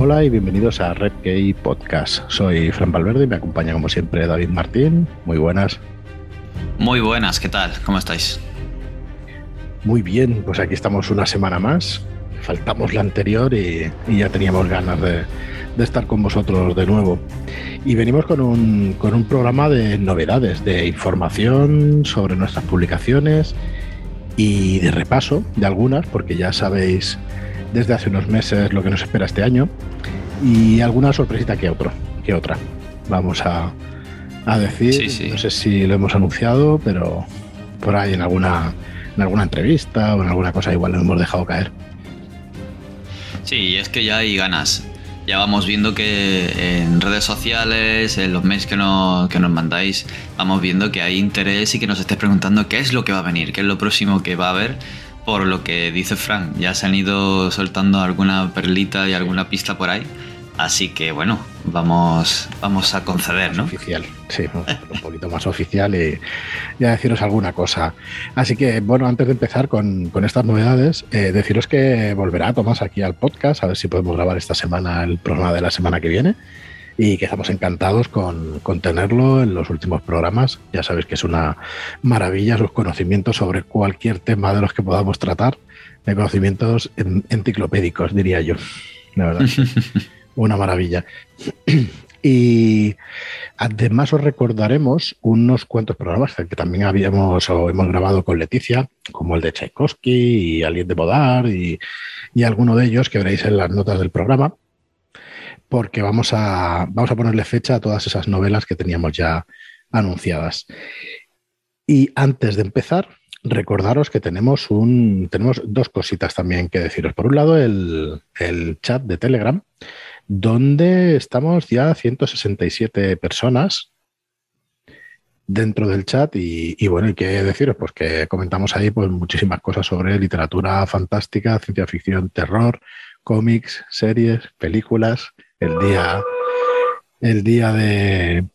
Hola y bienvenidos a Red Gay Podcast. Soy Fran Valverde y me acompaña como siempre David Martín. Muy buenas. Muy buenas, ¿qué tal? ¿Cómo estáis? Muy bien, pues aquí estamos una semana más. Faltamos la anterior y, ya teníamos ganas de, estar con vosotros de nuevo. Y venimos con un, con un programa de novedades, de información sobre nuestras publicaciones y de repaso de algunas, porque ya sabéis desde hace unos meses lo que nos espera este año y alguna sorpresita que otro, que otra. Vamos a, decir, no sé si lo hemos anunciado, pero por ahí en alguna, en alguna entrevista o en alguna cosa igual lo hemos dejado caer. Sí, es que ya hay ganas. Ya vamos viendo que en redes sociales, en los mails que nos, que nos mandáis, vamos viendo que hay interés y que nos estés preguntando qué es lo que va a venir, qué es lo próximo que va a haber por lo que dice Frank, ya se han ido soltando alguna perlita y alguna pista por ahí. Así que bueno, vamos, vamos a conceder, ¿no? Oficial, sí, un poquito más oficial y ya deciros alguna cosa. Así que bueno, antes de empezar con, estas novedades, eh, deciros que volverá Tomás aquí al podcast, a ver si podemos grabar esta semana el programa de la semana que viene y que estamos encantados con, tenerlo en los últimos programas. Ya sabéis que es una maravilla sus conocimientos sobre cualquier tema de los que podamos tratar, de conocimientos enciclopédicos, diría yo. La verdad, una maravilla. Y además os recordaremos unos cuantos programas que también habíamos o hemos grabado con Leticia, como el de Tchaikovsky y Alguien de Bodar y, y alguno de ellos que veréis en las notas del programa porque vamos a, vamos a ponerle fecha a todas esas novelas que teníamos ya anunciadas. Y antes de empezar, recordaros que tenemos, un, tenemos dos cositas también que deciros. Por un lado, el, chat de Telegram, donde estamos ya 167 personas dentro del chat y, bueno, y qué deciros, pues que comentamos ahí pues muchísimas cosas sobre literatura fantástica, ciencia ficción, terror, cómics, series, películas, el día, el día de,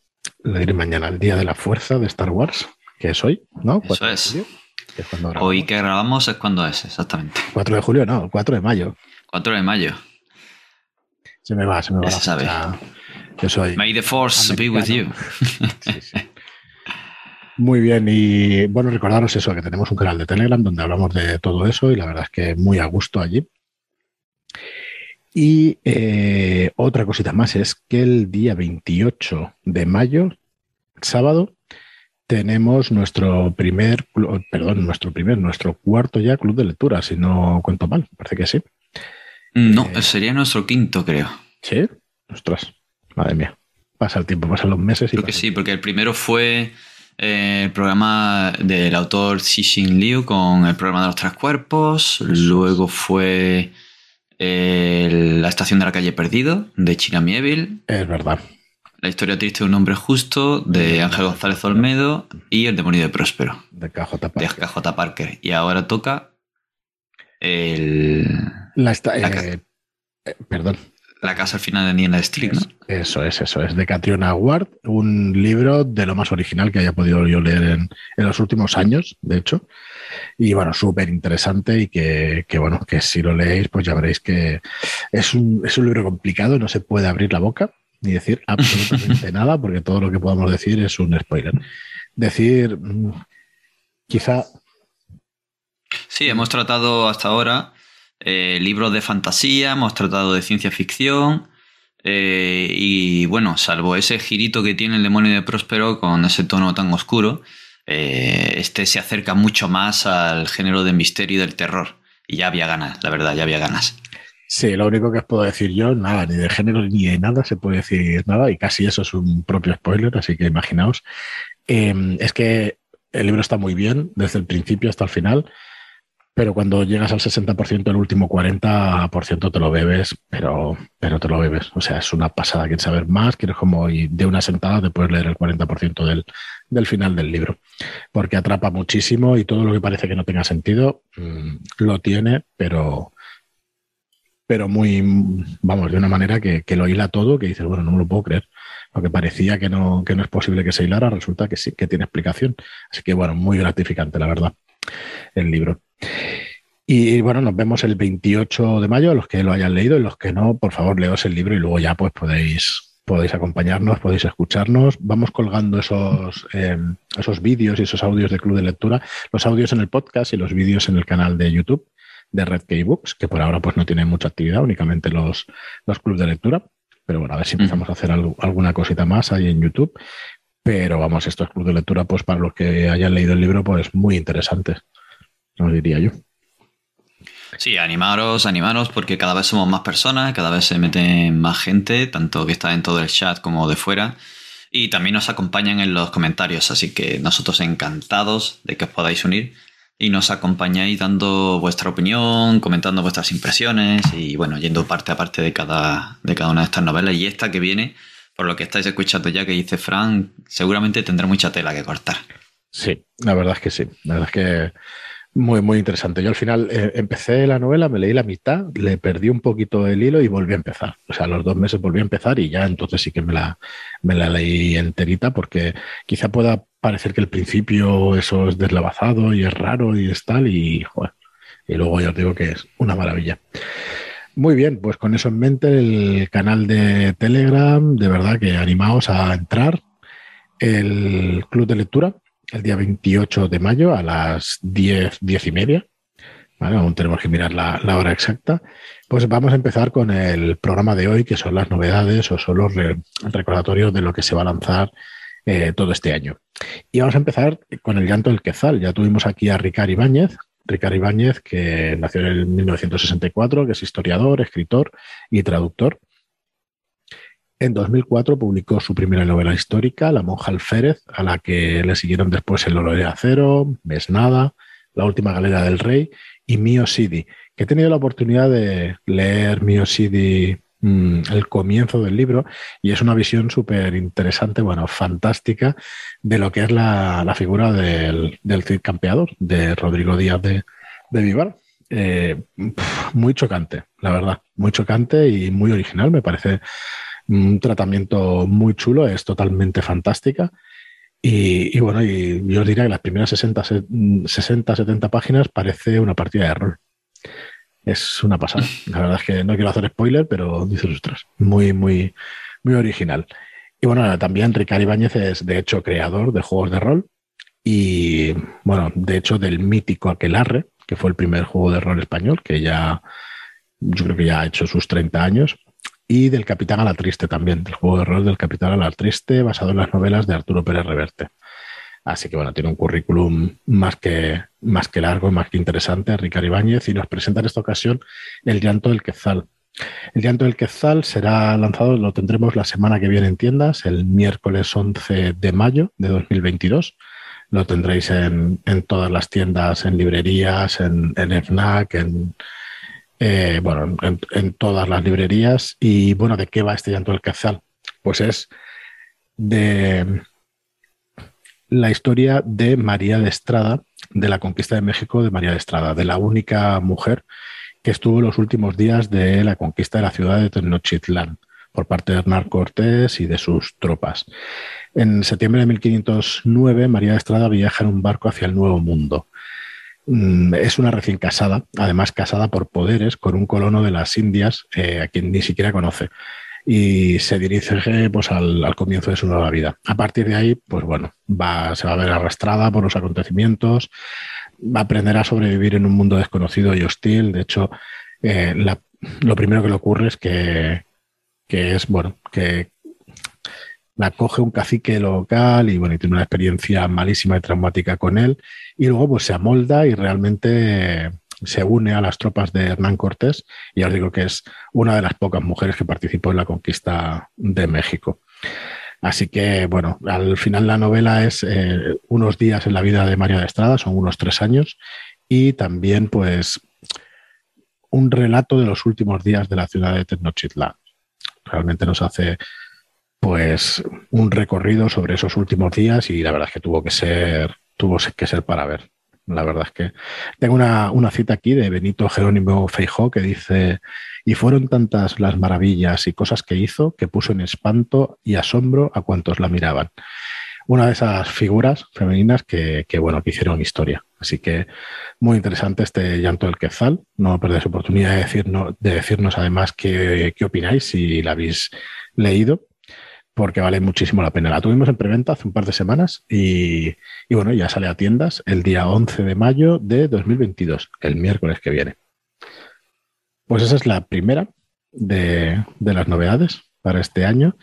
lo diré mañana, el día de la fuerza de Star Wars, que es hoy, ¿no? Eso es. hoy que grabamos es cuando es, exactamente. 4 de julio, no, 4 de mayo. 4 de mayo. Se me va, se me va. Se sabe. Yo soy. May the Force be with you. Muy bien, y bueno, recordaros eso, que tenemos un canal de Telegram donde hablamos de todo eso y la verdad es que muy a gusto allí. Y eh, otra cosita más es que el día 28 de mayo, sábado, tenemos nuestro primer, perdón, nuestro primer, nuestro cuarto ya club de lectura, si no cuento mal, parece que sí. No, eh, sería nuestro quinto, creo. Sí, ostras, madre mía. Pasa el tiempo, pasan los meses y. Creo que sí, porque el primero fue eh, el programa del autor Xixin Liu con el programa de los tres cuerpos. Luego fue la estación de la calle perdido, de Chinami Evil. Es verdad. La historia triste de un hombre justo, de Ángel González Olmedo. Y El demonio de Próspero. De KJ Parker. De KJ Parker. Y ahora toca el... La, eh, eh, perdón. La casa al final de Niena Street, ¿no? Eso es, eso es. De Catriona Ward, un libro de lo más original que haya podido yo leer en, en los últimos años, de hecho. Y bueno, súper interesante y que, que, bueno, que si lo leéis, pues ya veréis que es un, es un libro complicado, no se puede abrir la boca ni decir absolutamente nada, porque todo lo que podamos decir es un spoiler. Decir, mm, quizá... Sí, hemos tratado hasta ahora eh, libros de fantasía, hemos tratado de ciencia ficción. Eh, y bueno, salvo ese girito que tiene el demonio de Próspero con ese tono tan oscuro, eh, este se acerca mucho más al género de misterio y del terror. Y ya había ganas, la verdad, ya había ganas. Sí, lo único que os puedo decir yo, nada, ni de género ni de nada se puede decir nada, y casi eso es un propio spoiler, así que imaginaos. es que el libro está muy bien, desde el principio hasta el final pero cuando llegas al 60%, el último 40% te lo bebes, pero, pero te lo bebes. O sea, es una pasada. Quieres saber más, quieres como y de una sentada te puedes leer el 40% del, del final del libro, porque atrapa muchísimo y todo lo que parece que no tenga sentido mm, lo tiene, pero, pero muy, vamos, de una manera que, que, lo hila todo, que dices, bueno, no me lo puedo creer. Lo que parecía que no, que no es posible que se hilara, resulta que sí, que tiene explicación. Así que, bueno, muy gratificante, la verdad, el libro. Y bueno, nos vemos el 28 de mayo, los que lo hayan leído y los que no, por favor, leos el libro y luego ya pues podéis, podéis acompañarnos, podéis escucharnos. Vamos colgando esos, eh, esos vídeos y esos audios de Club de Lectura, los audios en el podcast y los vídeos en el canal de YouTube de Red Books, que por ahora pues no tiene mucha actividad, únicamente los, los clubes de lectura. Pero bueno, a ver si empezamos a hacer alguna cosita más ahí en YouTube. Pero vamos, estos clubes de lectura, pues para los que hayan leído el libro, pues muy interesantes, os diría yo. Sí, animaros, animaros, porque cada vez somos más personas, cada vez se mete más gente, tanto que está en todo el chat como de fuera, y también nos acompañan en los comentarios, así que nosotros encantados de que os podáis unir y nos acompañáis dando vuestra opinión, comentando vuestras impresiones y bueno, yendo parte a parte de cada, de cada una de estas novelas. Y esta que viene, por lo que estáis escuchando ya que dice Frank, seguramente tendrá mucha tela que cortar. Sí, la verdad es que sí. La verdad es que muy, muy interesante. Yo al final eh, empecé la novela, me leí la mitad, le perdí un poquito el hilo y volví a empezar. O sea, a los dos meses volví a empezar y ya entonces sí que me la, me la leí enterita porque quizá pueda parecer que el principio eso es deslavazado y es raro y es tal y, y luego ya os digo que es una maravilla. Muy bien, pues con eso en mente el canal de Telegram, de verdad que animaos a entrar. El club de lectura, el día 28 de mayo a las 10, 10 y media. Aún tenemos que mirar la, hora exacta. Pues vamos a empezar con el programa de hoy, que son las novedades o son los recordatorios de lo que se va a lanzar eh, todo este año. Y vamos a empezar con el llanto del Quezal. Ya tuvimos aquí a Ricard Ibáñez, Ricard Ibáñez, que nació en el 1964, que es historiador, escritor y traductor. En 2004 publicó su primera novela histórica, La monja alférez, a la que le siguieron después El oro de acero, Mesnada, La última galera del rey y Mio Sidi, que he tenido la oportunidad de leer Mio Sidi mm, el comienzo del libro y es una visión súper interesante, bueno, fantástica de lo que es la, figura del, Cid Campeador, de Rodrigo Díaz de, de Vivar. Eh, muy chocante, la verdad, muy chocante y muy original, me parece un tratamiento muy chulo, es totalmente fantástica. Y, bueno, y yo os diría que las primeras 60, 60, 70 páginas parece una partida de rol. Es una pasada. La verdad es que no quiero hacer spoiler, pero dices, ostras, muy, muy, muy original. Y bueno, también Ricardo Ibáñez es de hecho creador de juegos de rol y bueno, de hecho del mítico Aquelarre, que fue el primer juego de rol español, que ya yo creo que ya ha hecho sus 30 años y del Capitán a la Triste también, del juego de rol del Capitán a la Triste, basado en las novelas de Arturo Pérez Reverte. Así que bueno, tiene un currículum más que, más que largo, más que interesante, Ricardo Ibáñez, y nos presenta en esta ocasión El llanto del Quetzal. El llanto del Quetzal será lanzado, lo tendremos la semana que viene en tiendas, el miércoles 11 de mayo de 2022. Lo tendréis en, todas las tiendas, en librerías, en, en FNAC, en, eh, bueno, en, todas las librerías. Y bueno, ¿de qué va este llanto del Quetzal? Pues es de la historia de María de Estrada, de la conquista de México de María de Estrada, de la única mujer que estuvo los últimos días de la conquista de la ciudad de Tenochtitlán por parte de Hernán Cortés y de sus tropas. En septiembre de 1509, María de Estrada viaja en un barco hacia el Nuevo Mundo. Mm, es una recién casada, además casada por poderes con un colono de las Indias eh, a quien ni siquiera conoce. Y se dirige pues, al, comienzo de su nueva vida. A partir de ahí, pues bueno, va, se va a ver arrastrada por los acontecimientos, va a aprender a sobrevivir en un mundo desconocido y hostil. De hecho, eh, lo primero que le ocurre es que, que es, bueno, que la coge un cacique local y bueno, y tiene una experiencia malísima y traumática con él. Y luego pues se amolda y realmente se une a las tropas de Hernán Cortés. Y ya os digo que es una de las pocas mujeres que participó en la conquista de México. Así que, bueno, al final la novela es eh, unos días en la vida de María de Estrada, son unos tres años, y también, pues, un relato de los últimos días de la ciudad de Tenochtitlán. Realmente nos hace pues un recorrido sobre esos últimos días y la verdad es que tuvo que ser, tuvo que ser para ver. La verdad es que tengo una, cita aquí de Benito Jerónimo Feijó que dice, y fueron tantas las maravillas y cosas que hizo que puso en espanto y asombro a cuantos la miraban. Una de esas figuras femeninas que, bueno, que hicieron historia. Así que muy interesante este llanto del Quetzal. No perdáis oportunidad de decirnos, de decirnos además qué, qué opináis si la habéis leído porque vale muchísimo la pena. La tuvimos en preventa hace un par de semanas y, y, bueno, ya sale a tiendas el día 11 de mayo de 2022, el miércoles que viene. Pues esa es la primera de, de las novedades para este año.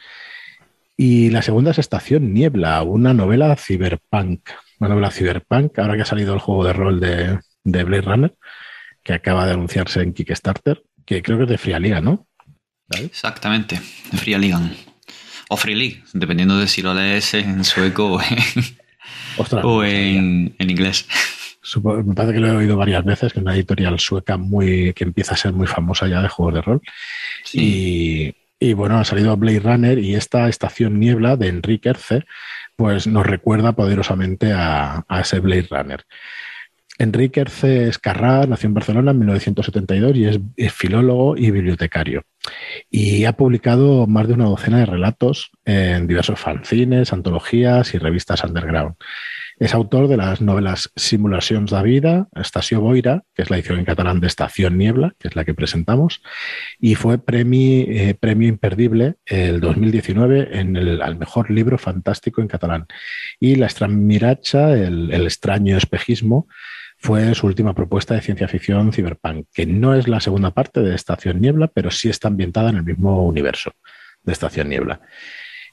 Y la segunda es Estación Niebla, una novela cyberpunk. Una novela cyberpunk, ahora que ha salido el juego de rol de, de Blade Runner, que acaba de anunciarse en Kickstarter, que creo que es de Fria Liga, ¿no? Exactamente, de Fria Liga. O Free League, dependiendo de si lo lees en sueco o en, o en, en inglés. me parece que lo he oído varias veces, que es una editorial sueca muy, que empieza a ser muy famosa ya de juegos de rol. Sí. Y, y, bueno, ha salido Blade Runner y esta estación niebla de Enrique Erce, pues nos recuerda poderosamente a, a ese Blade Runner. Enrique Erce Escarrá nació en Barcelona en 1972 y es, es, filólogo y bibliotecario. Y ha publicado más de una docena de relatos en diversos fanzines, antologías y revistas underground. Es autor de las novelas Simulacions de Vida, Estació Boira, que es la edición en catalán de Estación Niebla, que es la que presentamos, y fue premio, eh, premio imperdible el 2019 en el al mejor libro fantástico en catalán. Y La Estramiracha, el, el extraño espejismo, fue su última propuesta de ciencia ficción cyberpunk, que no es la segunda parte de Estación Niebla, pero sí está ambientada en el mismo universo de Estación Niebla.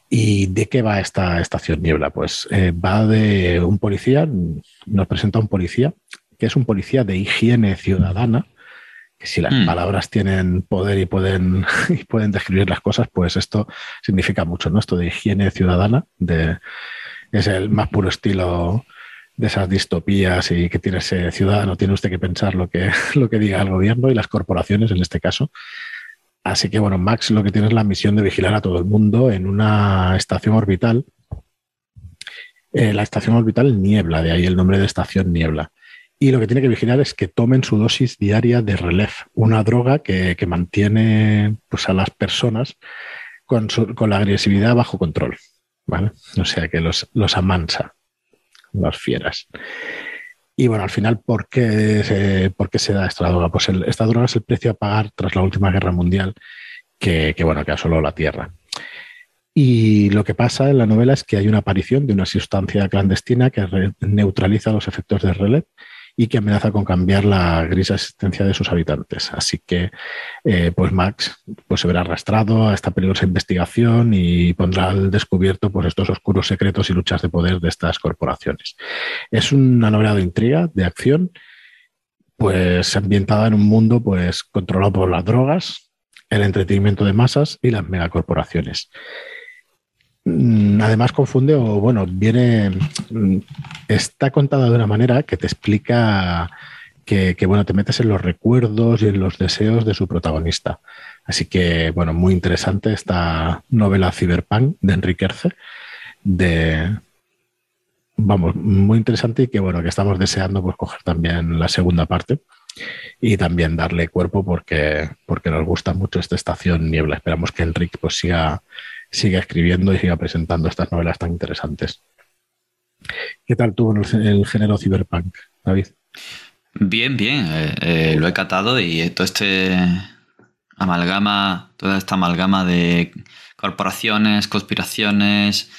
¿Y de qué va esta estación niebla? Pues eh, va de un policía, nos presenta un policía, que es un policía de higiene ciudadana, que si las mm. palabras tienen poder y pueden, y pueden describir las cosas, pues esto significa mucho, ¿no? Esto de higiene ciudadana, de, es el más puro estilo de esas distopías y que tiene ese ciudadano, tiene usted que pensar lo que, lo que diga el gobierno y las corporaciones en este caso. Así que bueno, Max lo que tiene es la misión de vigilar a todo el mundo en una estación orbital. Eh, la estación orbital Niebla, de ahí el nombre de estación Niebla. Y lo que tiene que vigilar es que tomen su dosis diaria de Relef, una droga que, que mantiene pues, a las personas con, su, con, la agresividad bajo control. ¿vale? O sea que los, los amansa, las fieras. Y bueno, al final, ¿por qué, se, ¿por qué se da esta droga? Pues el, esta droga es el precio a pagar tras la última guerra mundial que, que, bueno, que asoló la Tierra. Y lo que pasa en la novela es que hay una aparición de una sustancia clandestina que neutraliza los efectos del relé y que amenaza con cambiar la gris existencia de sus habitantes. Así que, eh, pues Max pues, se verá arrastrado a esta peligrosa investigación y pondrá al descubierto pues, estos oscuros secretos y luchas de poder de estas corporaciones. Es una novela de intriga, de acción, pues ambientada en un mundo pues, controlado por las drogas, el entretenimiento de masas y las megacorporaciones. Mm, además confunde o bueno, viene, mm, está contada de una manera que te explica que, bueno, te metes en los recuerdos y en los deseos de su protagonista. Así que, bueno, muy interesante esta novela Cyberpunk de Enrique Erce, de, vamos, muy interesante y que, bueno, que estamos deseando pues coger también la segunda parte y también darle cuerpo porque, porque nos gusta mucho esta estación Niebla. Esperamos que Enrique pues siga siga escribiendo y siga presentando estas novelas tan interesantes. ¿Qué tal en el, el género cyberpunk, David? Bien, bien, eh, eh, lo he catado y todo este amalgama, toda esta amalgama de corporaciones, conspiraciones,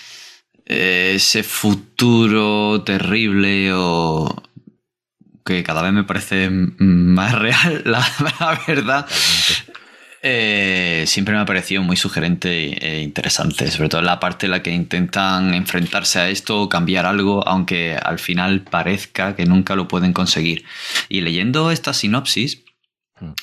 eh, ese futuro terrible o que cada vez me parece más real, la, la verdad. Eh, siempre me ha parecido muy sugerente e interesante, sobre todo la parte en la que intentan enfrentarse a esto o cambiar algo, aunque al final parezca que nunca lo pueden conseguir. Y leyendo esta sinopsis.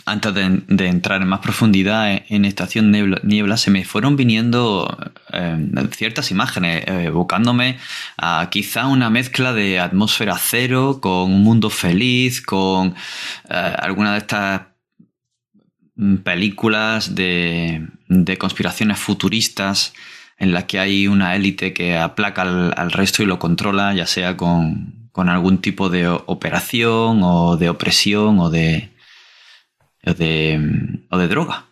Antes de, entrar en más profundidad en, en Estación Niebla, Niebla, se me fueron viniendo eh, ciertas imágenes, eh, evocándome a quizá una mezcla de atmósfera cero con un mundo feliz, con eh, alguna de estas Mm, películas de, conspiraciones futuristas en las que hay una élite que aplaca al, resto y lo controla, ya sea con, algún tipo de operación o de opresión o de, o de, o de droga.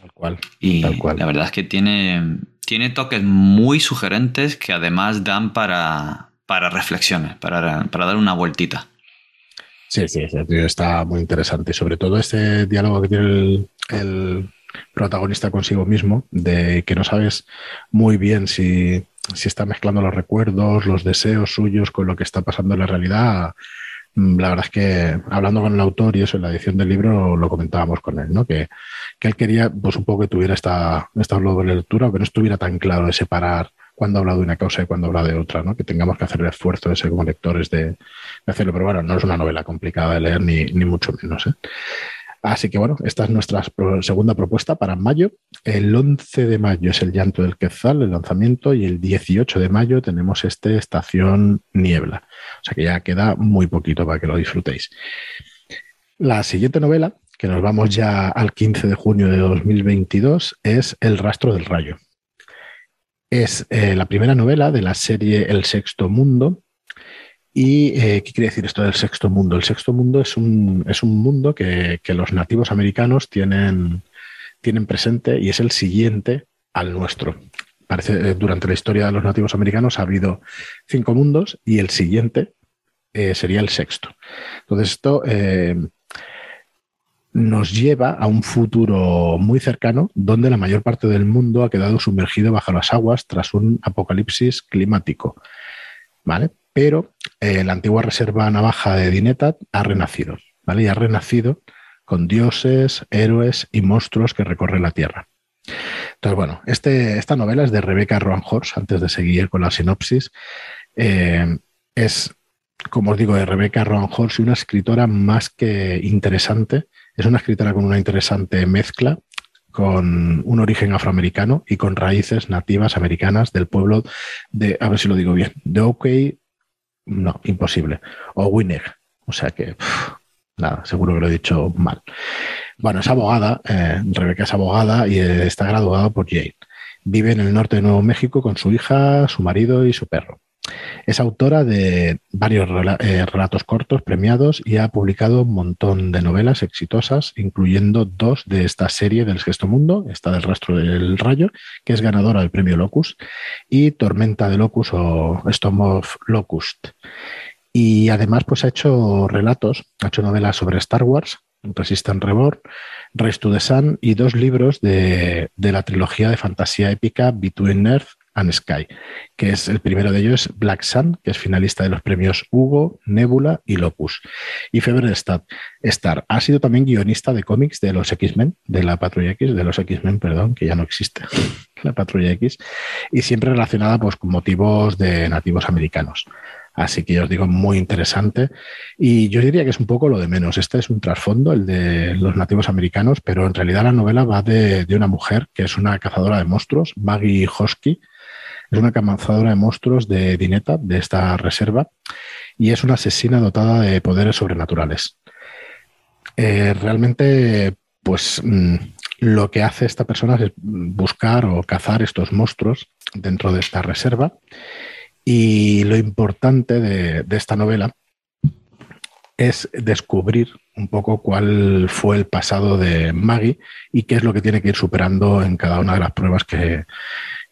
Tal cual. Y tal cual. la verdad es que tiene, tiene toques muy sugerentes que además dan para, para reflexiones, para, para dar una vueltita. Sí, sí, está muy interesante. Y sobre todo este diálogo que tiene el, protagonista consigo mismo, de que no sabes muy bien si, si, está mezclando los recuerdos, los deseos suyos con lo que está pasando en la realidad. Mm, la verdad es que hablando con el autor y eso en la edición del libro lo comentábamos con él, ¿no? Que, que él quería pues un poco que tuviera esta, esta doble lectura o que no estuviera tan claro de separar cuando habla de una causa y cuando habla de otra, ¿no? que tengamos que hacer el esfuerzo de ser como lectores de, hacerlo. Pero bueno, no es una novela complicada de leer, ni, ni mucho menos. ¿eh? Así que bueno, esta es nuestra segunda propuesta para mayo. El 11 de mayo es el llanto del Quetzal, el lanzamiento, y el 18 de mayo tenemos este Estación Niebla. O sea que ya queda muy poquito para que lo disfrutéis. La siguiente novela, que nos vamos ya al 15 de junio de 2022, es El rastro del rayo. Es eh, la primera novela de la serie El Sexto Mundo. ¿Y eh, qué quiere decir esto del Sexto Mundo? El Sexto Mundo es un, es un mundo que, los nativos americanos tienen, tienen presente y es el siguiente al nuestro. Parece, eh, durante la historia de los nativos americanos ha habido cinco mundos y el siguiente sería el sexto. Entonces, esto nos lleva a un futuro muy cercano donde la mayor parte del mundo ha quedado sumergido bajo las aguas tras un apocalipsis climático. ¿Vale? Pero eh, la antigua reserva navaja de Dinetat ha renacido, ¿vale? Y ha renacido con dioses, héroes y monstruos que recorren la Tierra. Entonces, bueno, este, esta novela es de Rebecca Roan Horst, antes de seguir con la sinopsis. Eh, es, como os digo, de Rebecca Roan Horst, una escritora más que interesante es una escritora con una interesante mezcla con un origen afroamericano y con raíces nativas americanas del pueblo de, a ver si lo digo bien, de OK, no, imposible, o Winneg. O sea que, nada, seguro que lo he dicho mal. Bueno, es abogada, eh, Rebeca es abogada y está graduada por Yale. Vive en el norte de Nuevo México con su hija, su marido y su perro. Es autora de varios eh, relatos cortos premiados y ha publicado un montón de novelas exitosas, incluyendo dos de esta serie del Gesto Mundo, esta del Rastro del Rayo, que es ganadora del premio Locus, y Tormenta de Locus o Storm of Locust. Y además, pues ha hecho relatos, ha hecho novelas sobre Star Wars, Resistance Reborn, Race to the Sun y dos libros de, de la trilogía de fantasía épica Between Earth and Sky, que es el primero de ellos, Black Sun, que es finalista de los premios Hugo, Nebula y Locus. Y Fever Star, ha sido también guionista de cómics de los X-Men, de la Patrulla X, de los X-Men, perdón, que ya no existe, la Patrulla X, y siempre relacionada pues, con motivos de nativos americanos. Así que yo os digo, muy interesante. Y yo diría que es un poco lo de menos. Este es un trasfondo, el de los nativos americanos, pero en realidad la novela va de, de una mujer que es una cazadora de monstruos, Maggie Hosky, es una cazadora de monstruos de Dineta, de esta reserva, y es una asesina dotada de poderes sobrenaturales. Eh, realmente, pues mm, lo que hace esta persona es buscar o cazar estos monstruos dentro de esta reserva. Y lo importante de, de esta novela es descubrir un poco cuál fue el pasado de Maggie y qué es lo que tiene que ir superando en cada una de las pruebas que,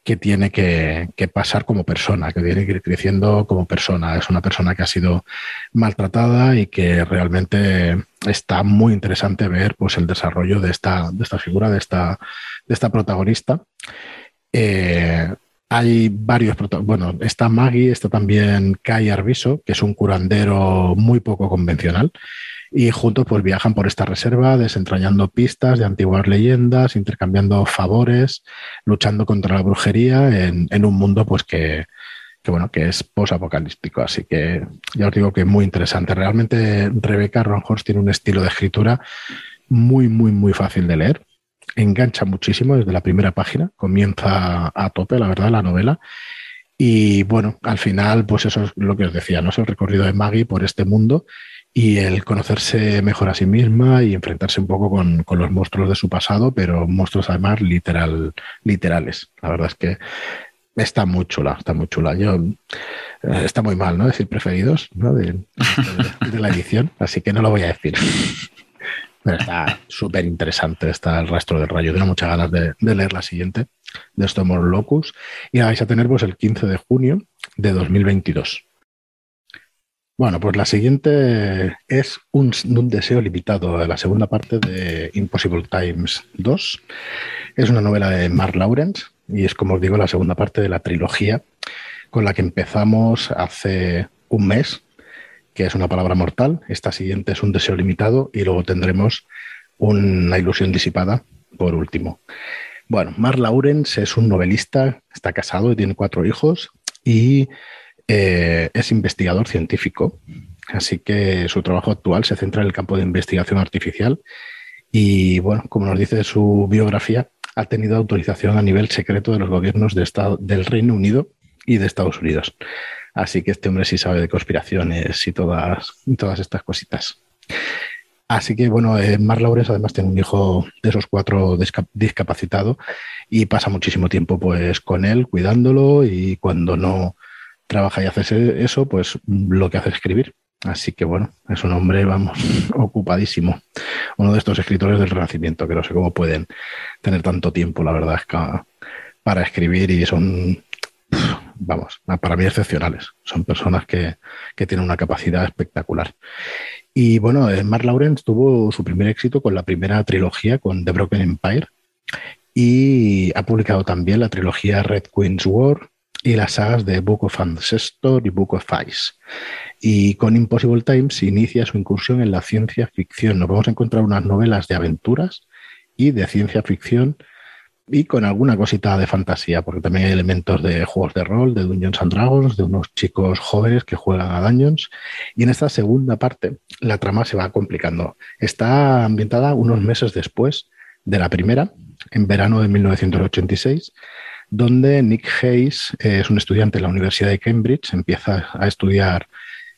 que tiene que, pasar como persona, que tiene que ir creciendo como persona. Es una persona que ha sido maltratada y que realmente está muy interesante ver pues, el desarrollo de esta, de esta figura, de esta, de esta protagonista. Eh, hay varios, bueno, está Maggie, está también Kai Arviso, que es un curandero muy poco convencional y juntos pues viajan por esta reserva desentrañando pistas de antiguas leyendas, intercambiando favores, luchando contra la brujería en, un mundo pues que, bueno, que es posapocalíptico. Así que ya os digo que es muy interesante. Realmente Rebeca Ronhorst tiene un estilo de escritura muy, muy, muy fácil de leer. Engancha muchísimo desde la primera página, comienza a tope, la verdad, la novela. Y bueno, al final, pues eso es lo que os decía, ¿no? Es el recorrido de Maggie por este mundo y el conocerse mejor a sí misma y enfrentarse un poco con, los monstruos de su pasado, pero monstruos además literal, literales. La verdad es que está muy chula, está muy chula. Yo eh, está muy mal, ¿no? Decir preferidos De, la edición, así que no lo voy a decir. Pero está súper interesante, está el rastro del rayo. Tengo muchas ganas de, leer la siguiente, de Storm Locus. Y la vais a tener pues el 15 de junio de 2022. Bueno, pues la siguiente es un, deseo limitado, la segunda parte de Impossible Times 2. Es una novela de Mark Lawrence y es, como os digo, la segunda parte de la trilogía con la que empezamos hace un mes, que es una palabra mortal. Esta siguiente es un deseo limitado y luego tendremos una ilusión disipada por último. Bueno, Mark Lawrence es un novelista, está casado y tiene cuatro hijos y eh, es investigador científico, así que su trabajo actual se centra en el campo de investigación artificial y, bueno, como nos dice su biografía, ha tenido autorización a nivel secreto de los gobiernos de Estado, del Reino Unido y de Estados Unidos. Así que este hombre sí sabe de conspiraciones y todas, todas estas cositas. Así que bueno, eh, Mark Laures además tiene un hijo de esos cuatro discapacitado y pasa muchísimo tiempo pues con él cuidándolo y cuando no trabaja y hace eso, pues lo que hace es escribir. Así que bueno, es un hombre, vamos, ocupadísimo. Uno de estos escritores del Renacimiento, que no sé cómo pueden tener tanto tiempo, la verdad, que para escribir y son, vamos, para mí excepcionales. Son personas que, que tienen una capacidad espectacular. Y bueno, eh, Mark Lawrence tuvo su primer éxito con la primera trilogía, con The Broken Empire, y ha publicado también la trilogía Red Queen's War, y las sagas de Book of Ancestor y Book of Ice. Y con Impossible Times inicia su incursión en la ciencia ficción. Nos vamos a encontrar unas novelas de aventuras y de ciencia ficción y con alguna cosita de fantasía, porque también hay elementos de juegos de rol, de Dungeons and Dragons, de unos chicos jóvenes que juegan a Dungeons. Y en esta segunda parte la trama se va complicando. Está ambientada unos meses después de la primera, en verano de 1986 donde Nick Hayes eh, es un estudiante de la Universidad de Cambridge, empieza a estudiar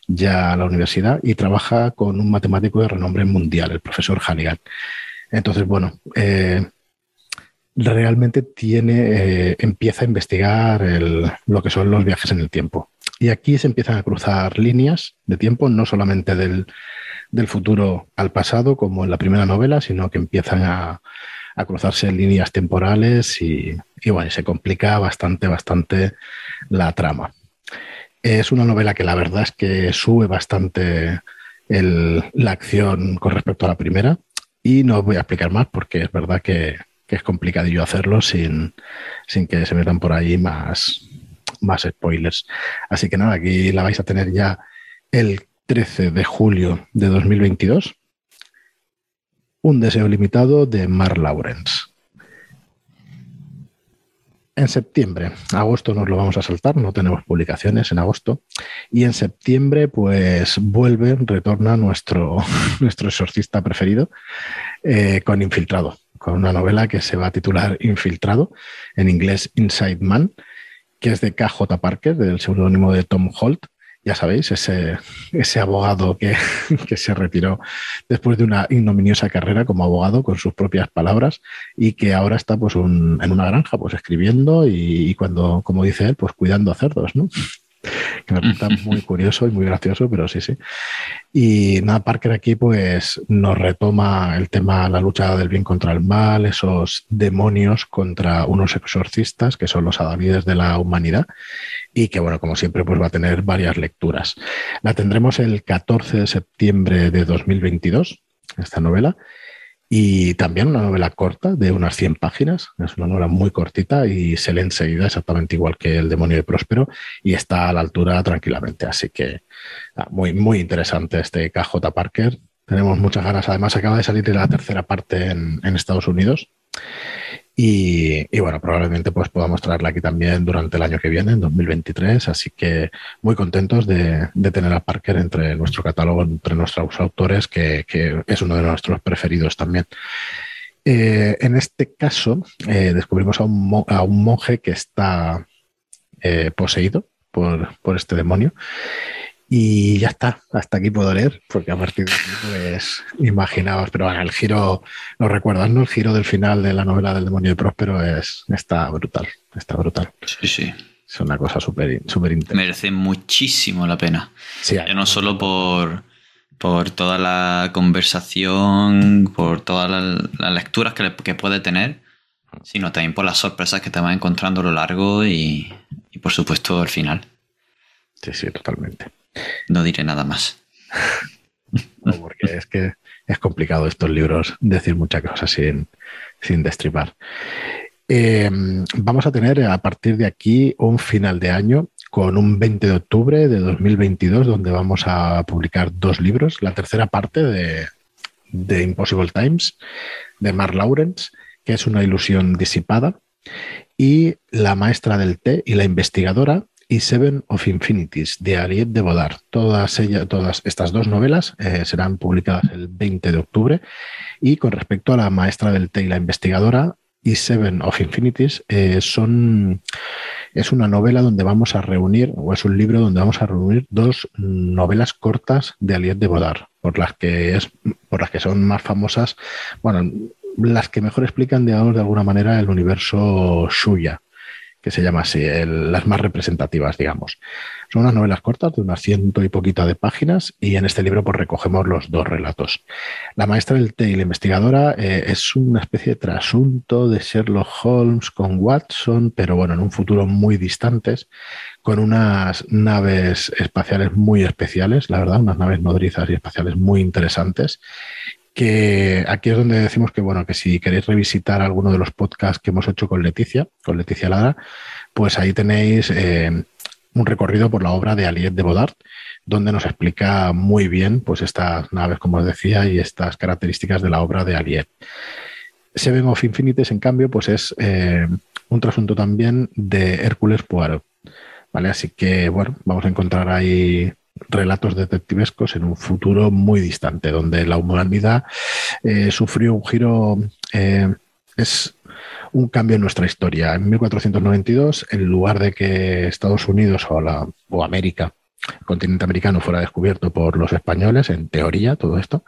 ya la universidad y trabaja con un matemático de renombre mundial, el profesor Hannigan. Entonces, bueno, eh, realmente tiene, eh, empieza a investigar lo que son los viajes en el tiempo. Y aquí se empiezan a cruzar líneas de tiempo, no solamente del, del futuro al pasado, como en la primera novela, sino que empiezan a, a cruzarse líneas temporales y, bueno, se complica bastante, bastante la trama. Es una novela que la verdad es que sube bastante la acción con respecto a la primera y no os voy a explicar más porque es verdad que, es complicadillo hacerlo sin, sin, que se metan por ahí más, más spoilers. Así que nada, aquí la vais a tener ya el 13 de julio de 2022 un deseo limitado de Mark Lawrence. En septiembre, agosto nos lo vamos a saltar, no tenemos publicaciones en agosto. Y en septiembre, pues vuelve, retorna nuestro, nuestro exorcista preferido eh, con Infiltrado, con una novela que se va a titular Infiltrado, en inglés Inside Man, que es de KJ Parker, del seudónimo de Tom Holt, ya sabéis, ese, ese abogado que, que, se retiró después de una ignominiosa carrera como abogado con sus propias palabras y que ahora está pues en una granja pues escribiendo y, y, cuando, como dice él, pues cuidando a cerdos, ¿no? Que me resulta muy curioso y muy gracioso, pero sí, sí. Y nada, Parker aquí pues nos retoma el tema, la lucha del bien contra el mal, esos demonios contra unos exorcistas que son los adalides de la humanidad y que bueno, como siempre pues va a tener varias lecturas. La tendremos el 14 de septiembre de 2022, esta novela, y también una novela corta de unas 100 páginas, es una novela muy cortita y se lee enseguida exactamente igual que El demonio de Próspero y está a la altura tranquilamente. Así que ah, muy, muy interesante este KJ Parker. Tenemos muchas ganas. Además acaba de salir la tercera parte en, en Estados Unidos y, bueno, probablemente pues podamos traerla aquí también durante el año que viene, en 2023. Así que muy contentos de, tener a Parker entre nuestro catálogo, entre nuestros autores, que, es uno de nuestros preferidos también. Eh, en este caso, eh, descubrimos a un, a un, monje que está eh, poseído por este demonio y ya está, hasta aquí puedo leer, porque a partir de aquí, pues, imaginaos, pero bueno, el giro, ¿lo recuerdas, no? El giro del final de la novela del demonio de Próspero es, está brutal, está brutal. Sí, sí. Es una cosa súper interesante. Merece muchísimo la pena. Sí, ya no solo por, por toda la conversación, por todas las lecturas que, que, puede tener, sino también por las sorpresas que te vas encontrando a lo largo y, y por supuesto al final. Sí, sí, totalmente. No diré nada más. no, porque es que es complicado estos libros decir muchas cosas sin, sin destripar. Eh, vamos a tener a partir de aquí un final de año con un 20 de octubre de 2022 donde vamos a publicar dos libros. La tercera parte de, de Impossible Times de Mark Lawrence, que es una ilusión disipada, y La maestra del té y la investigadora, y Seven of Infinities de Ariette de Bodar. Todas, ellas, todas estas dos novelas eh, serán publicadas el 20 de octubre. Y con respecto a La maestra del té y la investigadora, y Seven of Infinities eh, son es una novela donde vamos a reunir, o es un libro donde vamos a reunir dos novelas cortas de Aliette de Bodar, por las que es, por las que son más famosas, bueno, las que mejor explican, digamos, de alguna manera el universo suya que se llama así, las más representativas, digamos. Son unas novelas cortas de unas ciento y poquito de páginas y en este libro pues recogemos los dos relatos. La maestra del té y la investigadora eh, es una especie de trasunto de Sherlock Holmes con Watson, pero bueno, en un futuro muy distantes, con unas naves espaciales muy especiales, la verdad, unas naves nodrizas y espaciales muy interesantes que aquí es donde decimos que, bueno, que si queréis revisitar alguno de los podcasts que hemos hecho con Leticia, con Leticia Ladra, pues ahí tenéis eh, un recorrido por la obra de Aliette de Bodart, donde nos explica muy bien pues estas naves, como os decía, y estas características de la obra de Aliette. Seven of Infinities, en cambio, pues es eh, un trasunto también de Hércules Poirot. ¿Vale? Así que, bueno, vamos a encontrar ahí relatos detectivescos en un futuro muy distante, donde la humanidad eh, sufrió un giro, eh, es un cambio en nuestra historia. En 1492, en lugar de que Estados Unidos o, la, o América, el continente americano, fuera descubierto por los españoles, en teoría, todo esto,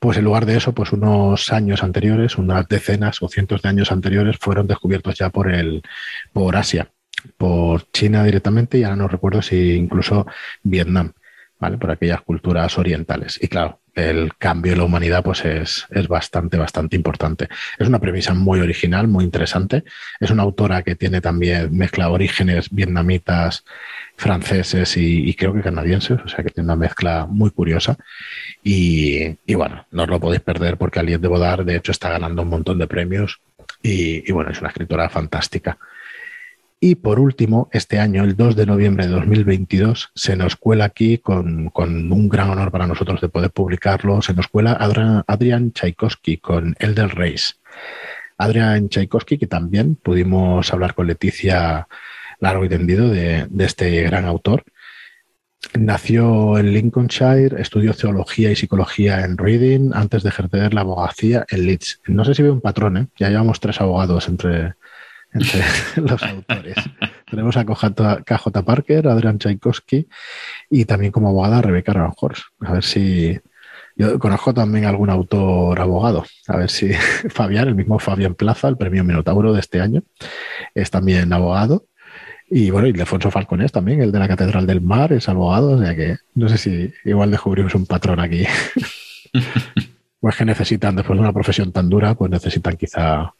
pues en lugar de eso, pues unos años anteriores, unas decenas o cientos de años anteriores, fueron descubiertos ya por, el, por Asia por China directamente y ahora no recuerdo si incluso Vietnam, ¿vale? Por aquellas culturas orientales. Y claro, el cambio en la humanidad pues es, es, bastante, bastante importante. Es una premisa muy original, muy interesante. Es una autora que tiene también mezcla orígenes vietnamitas, franceses y, creo que canadienses, o sea que tiene una mezcla muy curiosa. Y, y bueno, no os lo podéis perder porque Aliette de Bodar, de hecho, está ganando un montón de premios y, y bueno, es una escritora fantástica. Y por último, este año, el 2 de noviembre de 2022, se nos cuela aquí con, un gran honor para nosotros de poder publicarlo, se nos cuela Adrian, Tchaikovsky con El del Reis. Adrian Tchaikovsky, que también pudimos hablar con Leticia largo y tendido de, este gran autor. Nació en Lincolnshire, estudió teología y psicología en Reading antes de ejercer la abogacía en Leeds. No sé si ve un patrón, ¿eh? ya llevamos tres abogados entre, entre los autores. Tenemos a KJ Parker, Adrian Tchaikovsky y también como abogada Rebeca Ranjors. A ver si. Yo conozco también algún autor abogado. A ver si Fabián, el mismo Fabián Plaza, el premio Minotauro de este año, es también abogado. Y bueno, y Alfonso Falconés también, el de la Catedral del Mar, es abogado. O sea que no sé si igual descubrimos un patrón aquí. pues que necesitan, después de una profesión tan dura, pues necesitan quizá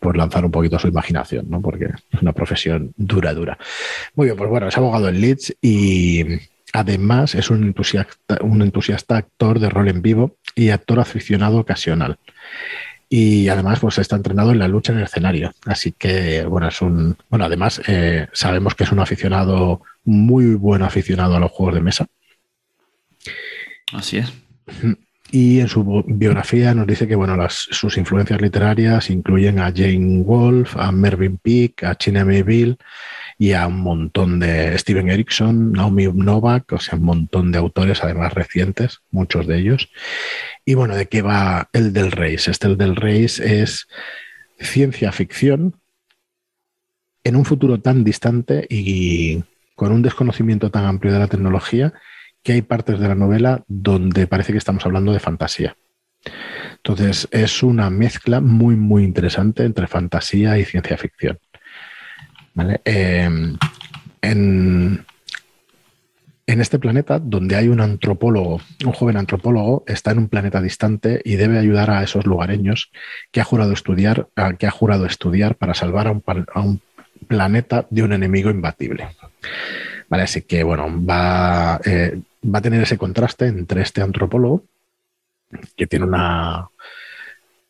pues lanzar un poquito su imaginación, ¿no? Porque es una profesión dura, dura. Muy bien, pues bueno, es abogado en Leeds y además es un entusiasta, un entusiasta actor de rol en vivo y actor aficionado ocasional. Y además, pues está entrenado en la lucha en el escenario. Así que, bueno, es un. Bueno, además, eh, sabemos que es un aficionado, muy buen aficionado a los juegos de mesa. Así es. Y en su biografía nos dice que bueno, sus influencias literarias incluyen a Jane Wolfe, a Mervyn Peake, a China Mayville y a un montón de Steven Erickson, Naomi Novak, o sea, un montón de autores, además recientes, muchos de ellos. Y bueno, ¿de qué va El del Reis? Este El del Reis es ciencia ficción en un futuro tan distante y con un desconocimiento tan amplio de la tecnología que hay partes de la novela donde parece que estamos hablando de fantasía. Entonces, es una mezcla muy, muy interesante entre fantasía y ciencia ficción. Em, en, en, este planeta, donde hay un antropólogo, un joven antropólogo, está en un planeta distante y debe ayudar a esos lugareños que ha jurado estudiar, que ha jurado estudiar para salvar a un, a un planeta de un enemigo imbatible. ¿Vale? Así que, bueno, va, eh, va a tener ese contraste entre este antropólogo, que tiene una,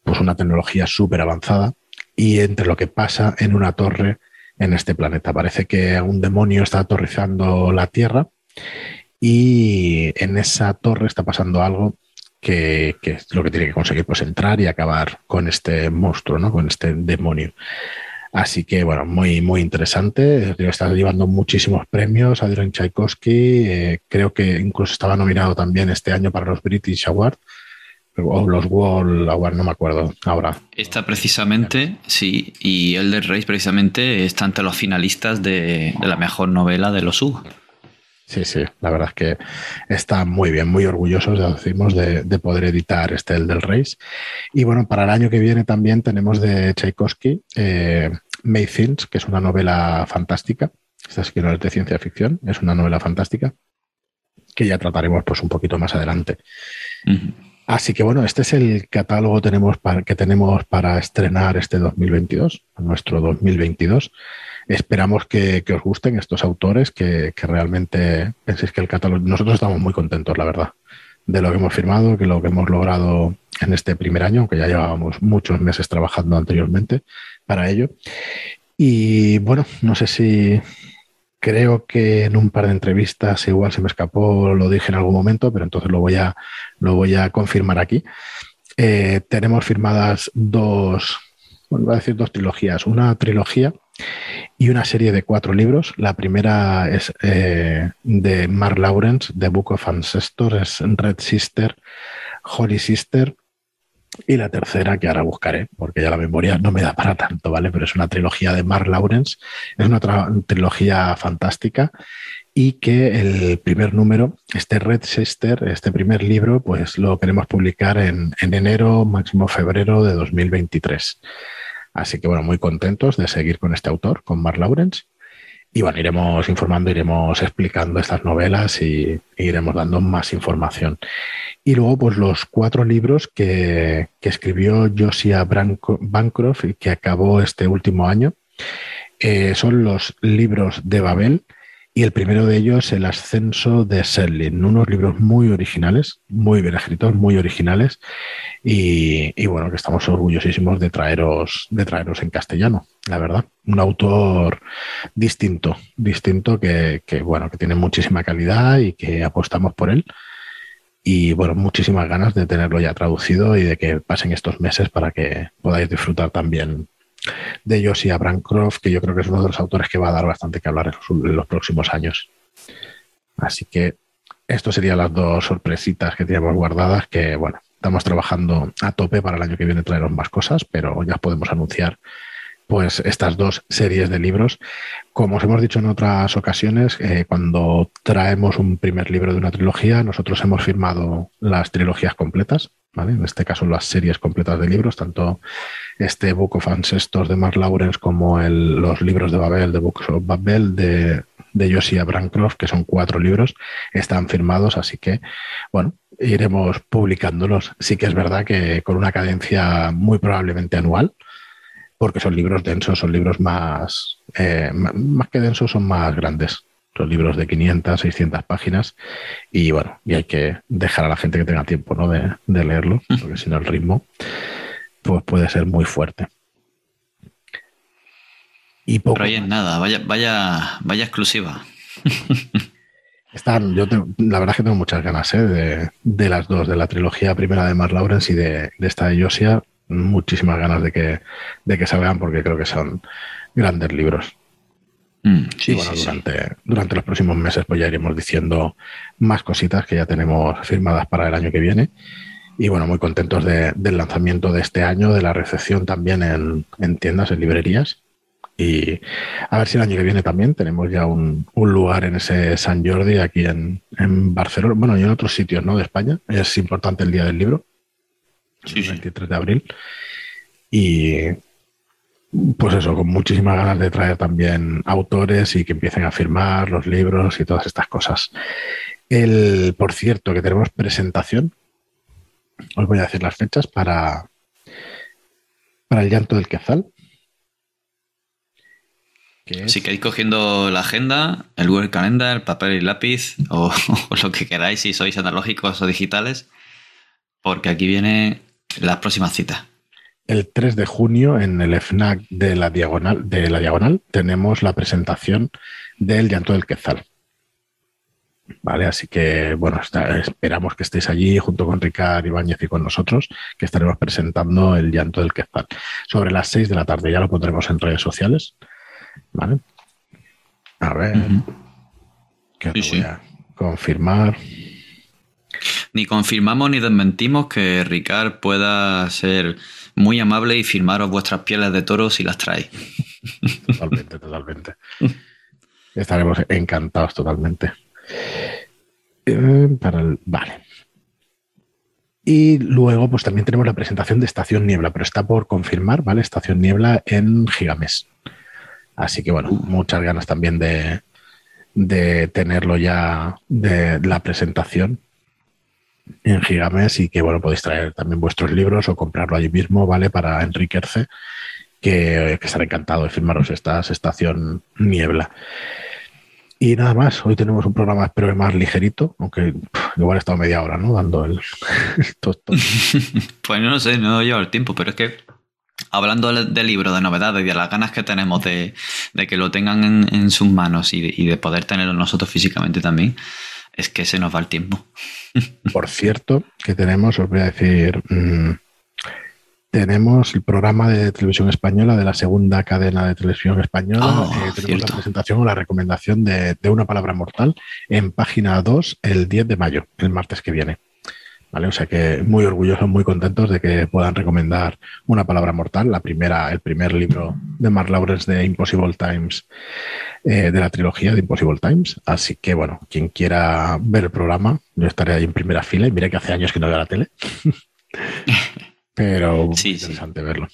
pues una tecnología súper avanzada, y entre lo que pasa en una torre en este planeta. Parece que un demonio está aterrizando la Tierra y en esa torre está pasando algo que, es lo que tiene que conseguir, pues entrar y acabar con este monstruo, ¿no? Con este demonio. Así que, bueno, muy, muy interesante. Está llevando muchísimos premios. Adrian Tchaikovsky, eh, creo que incluso estaba nominado también este año para los British Awards o los World Awards, no me acuerdo ahora. Esta precisamente, sí, y Elder Race precisamente está entre los finalistas de, la mejor novela de los U. Sí, sí, la verdad es que está muy bien, muy orgullosos, decimos, de, poder editar este El del Race. Y bueno, para el año que viene también tenemos de Tchaikovsky eh, May Things, que es una novela fantástica. Esta sí que no es de ciencia ficción, es una novela fantástica que ya trataremos pues un poquito más adelante. Así que bueno, este es el catálogo tenemos para, que tenemos para estrenar este 2022, nuestro 2022. Esperamos que, os gusten estos autores, que, realmente penséis que el catálogo... Nosotros estamos muy contentos, la verdad, de lo que hemos firmado, que lo que hemos logrado en este primer año, aunque ya llevábamos muchos meses trabajando anteriormente para ello. Y bueno, no sé si creo que en un par de entrevistas igual se me escapó, lo dije en algún momento, pero entonces lo voy a, lo voy a confirmar aquí. Eh, tenemos firmadas dos, bueno, voy a decir dos trilogías, una trilogía y una serie de cuatro libros. La primera es eh, de Mark Lawrence, The Book of Ancestors, es Red Sister, Holy Sister. Y la tercera, que ahora buscaré, porque ya la memoria no me da para tanto, ¿vale? Pero es una trilogía de Mark Lawrence. Es una trilogía fantástica y que el primer número, este Red Sister, este primer libro, pues lo queremos publicar en enero, máximo febrero de 2023. Así que bueno, muy contentos de seguir con este autor, con Mark Lawrence. Y bueno, iremos informando, iremos explicando estas novelas y, iremos dando más información. Y luego, pues los cuatro libros que, escribió Josiah Bancroft y que acabó este último año, eh, son los libros de Babel, y el primero de ellos, El ascenso de Selin, unos libros muy originales, muy bien escritos, muy originales, y, bueno, que estamos orgullosísimos de traeros, de traeros en castellano, la verdad. Un autor distinto, distinto que, que, bueno, que tiene muchísima calidad y que apostamos por él. Y bueno, muchísimas ganas de tenerlo ya traducido y de que pasen estos meses para que podáis disfrutar también de Josie Abrancroft, que yo creo que es uno de los autores que va a dar bastante que hablar en los, próximos años. Así que esto serían las dos sorpresitas que teníamos guardadas, que bueno, estamos trabajando a tope para el año que viene traeros más cosas, pero ya podemos anunciar pues estas dos series de libros. Como os hemos dicho en otras ocasiones, eh, cuando traemos un primer libro de una trilogía, nosotros hemos firmado las trilogías completas, En este caso las series completas de libros, tanto este Book of Ancestors de Mark Lawrence como los libros de Babel, de Books of Babel de, de Josiah Brancroft, que son cuatro libros, están firmados, así que, bueno, iremos publicándolos. Sí que es verdad que con una cadencia muy probablemente anual, porque son libros densos, son libros más, eh, más que densos, son más grandes. Son libros de 500, 600 páginas y bueno, y hay que dejar a la gente que tenga tiempo ¿no? de, de leerlo, porque si no el ritmo pues puede ser muy fuerte. Y poco Pero ahí en nada, vaya, vaya, vaya exclusiva. Están, yo la verdad es que tengo muchas ganas ¿eh? de, las dos, de la trilogía primera de Mark Lawrence y de, esta de Josia. Muchísimas ganas de que, de que salgan porque creo que son grandes libros. Mm, sí, bueno, durante, durante los próximos meses pues ya iremos diciendo más cositas que ya tenemos firmadas para el año que viene. Y bueno, muy contentos del lanzamiento de este año, de la recepción también en, tiendas, en librerías. Y a ver si el año que viene también tenemos ya un, lugar en ese San Jordi aquí en, Barcelona, bueno, y en otros sitios ¿no? de España. Es importante el Día del Libro, el 23 de abril. Y pues eso, con muchísimas ganas de traer también autores y que empiecen a firmar los libros y todas estas cosas. El, por cierto, que tenemos presentación os voy a decir las fechas para, para el llanto del Quezal, Si queréis cogiendo la agenda, el Google Calendar, papel y lápiz, o, lo que queráis, si sois analógicos o digitales, porque aquí viene las próximas citas. El 3 de junio, en el FNAC de la Diagonal, de la Diagonal, tenemos la presentación del Llanto del Quetzal. Vale, así que bueno, esperamos que estéis allí junto con Ricardo Ibáñez y con nosotros, que estaremos presentando el llanto del Quetzal. Sobre las 6 de la tarde ya lo pondremos en redes sociales. Vale. A ver. Que voy a confirmar. Ni confirmamos ni desmentimos que Ricard pueda ser muy amable y firmaros vuestras pieles de toro si las trae. Totalmente, totalmente. Estaremos encantados totalmente. Eh, para el, vale. Y luego, pues también tenemos la presentación de Estación Niebla, pero está por confirmar, ¿vale? Estación Niebla en Gigames. Así que bueno, muchas ganas también de, de tenerlo ya de la presentación en Gigames y que bueno, podéis traer también vuestros libros o comprarlo allí mismo, ¿vale? Para enriquecerse, que, que estaré encantado de firmaros esta Estación Niebla. Y nada más, hoy tenemos un programa espero más ligerito, aunque igual he estado media hora, ¿no? Dando el, pues no sé, no llevo el tiempo, pero es que hablando del libro, de novedades y de las ganas que tenemos de, que lo tengan en, sus manos y de, poder tenerlo nosotros físicamente también, es que se nos va el tiempo. Por cierto, que tenemos, os voy a decir, mm, tenemos el programa de televisión española de la segunda cadena de televisión española. Eh, tenemos la presentación o la recomendación de, Una Palabra Mortal en página 2 el 10 de mayo, el martes que viene. ¿Vale? O sea que muy orgullosos, muy contentos de que puedan recomendar Una Palabra Mortal, la primera, el primer libro de Mark Lawrence de Impossible Times, eh, de la trilogía de Impossible Times. Así que, bueno, quien quiera ver el programa, yo estaré ahí en primera fila y mire que hace años que no veo la tele. Pero sí, interesante verlo.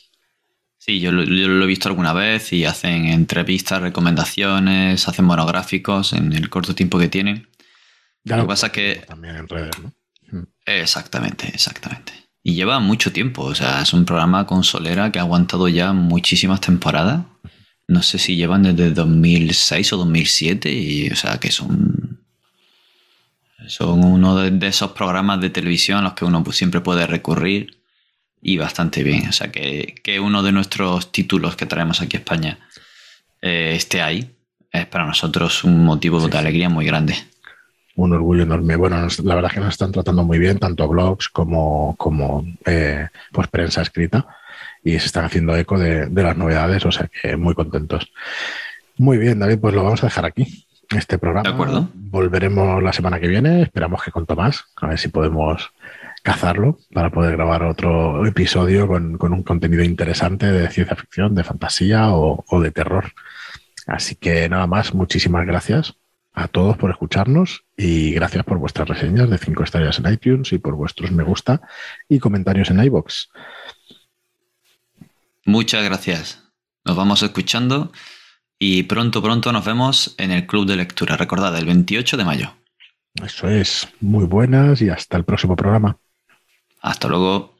Sí, yo lo, he visto alguna vez y hacen entrevistas, recomendaciones, hacen monográficos en el corto tiempo que tienen. lo que pasa es que... También en redes, ¿no? Exactamente, exactamente. Y lleva mucho tiempo, o sea, es un programa con Solera que ha aguantado ya muchísimas temporadas. No sé si llevan desde 2006 o 2007, y, o sea, que son... Son uno de, esos programas de televisión a los que uno pues, siempre puede recurrir y bastante bien. O sea, que, uno de nuestros títulos que traemos aquí a España eh, esté ahí es para nosotros un motivo de alegría muy grande. Un orgullo enorme. Bueno, la verdad es que nos están tratando muy bien, tanto blogs como, como eh, pues prensa escrita, y se están haciendo eco de, las novedades, o sea que muy contentos. Muy bien, David, pues lo vamos a dejar aquí este programa. De acuerdo. Volveremos la semana que viene, esperamos que con Tomás, a ver si podemos cazarlo para poder grabar otro episodio con, un contenido interesante de ciencia ficción, de fantasía o, de terror. Así que nada más, muchísimas gracias a todos por escucharnos y gracias por vuestras reseñas de 5 estrellas en iTunes y por vuestros me gusta y comentarios en iBox. Muchas gracias. Nos vamos escuchando y pronto, pronto nos vemos en el Club de Lectura. Recordad, el 28 de mayo. Eso es. Muy buenas y hasta el próximo programa. Hasta luego.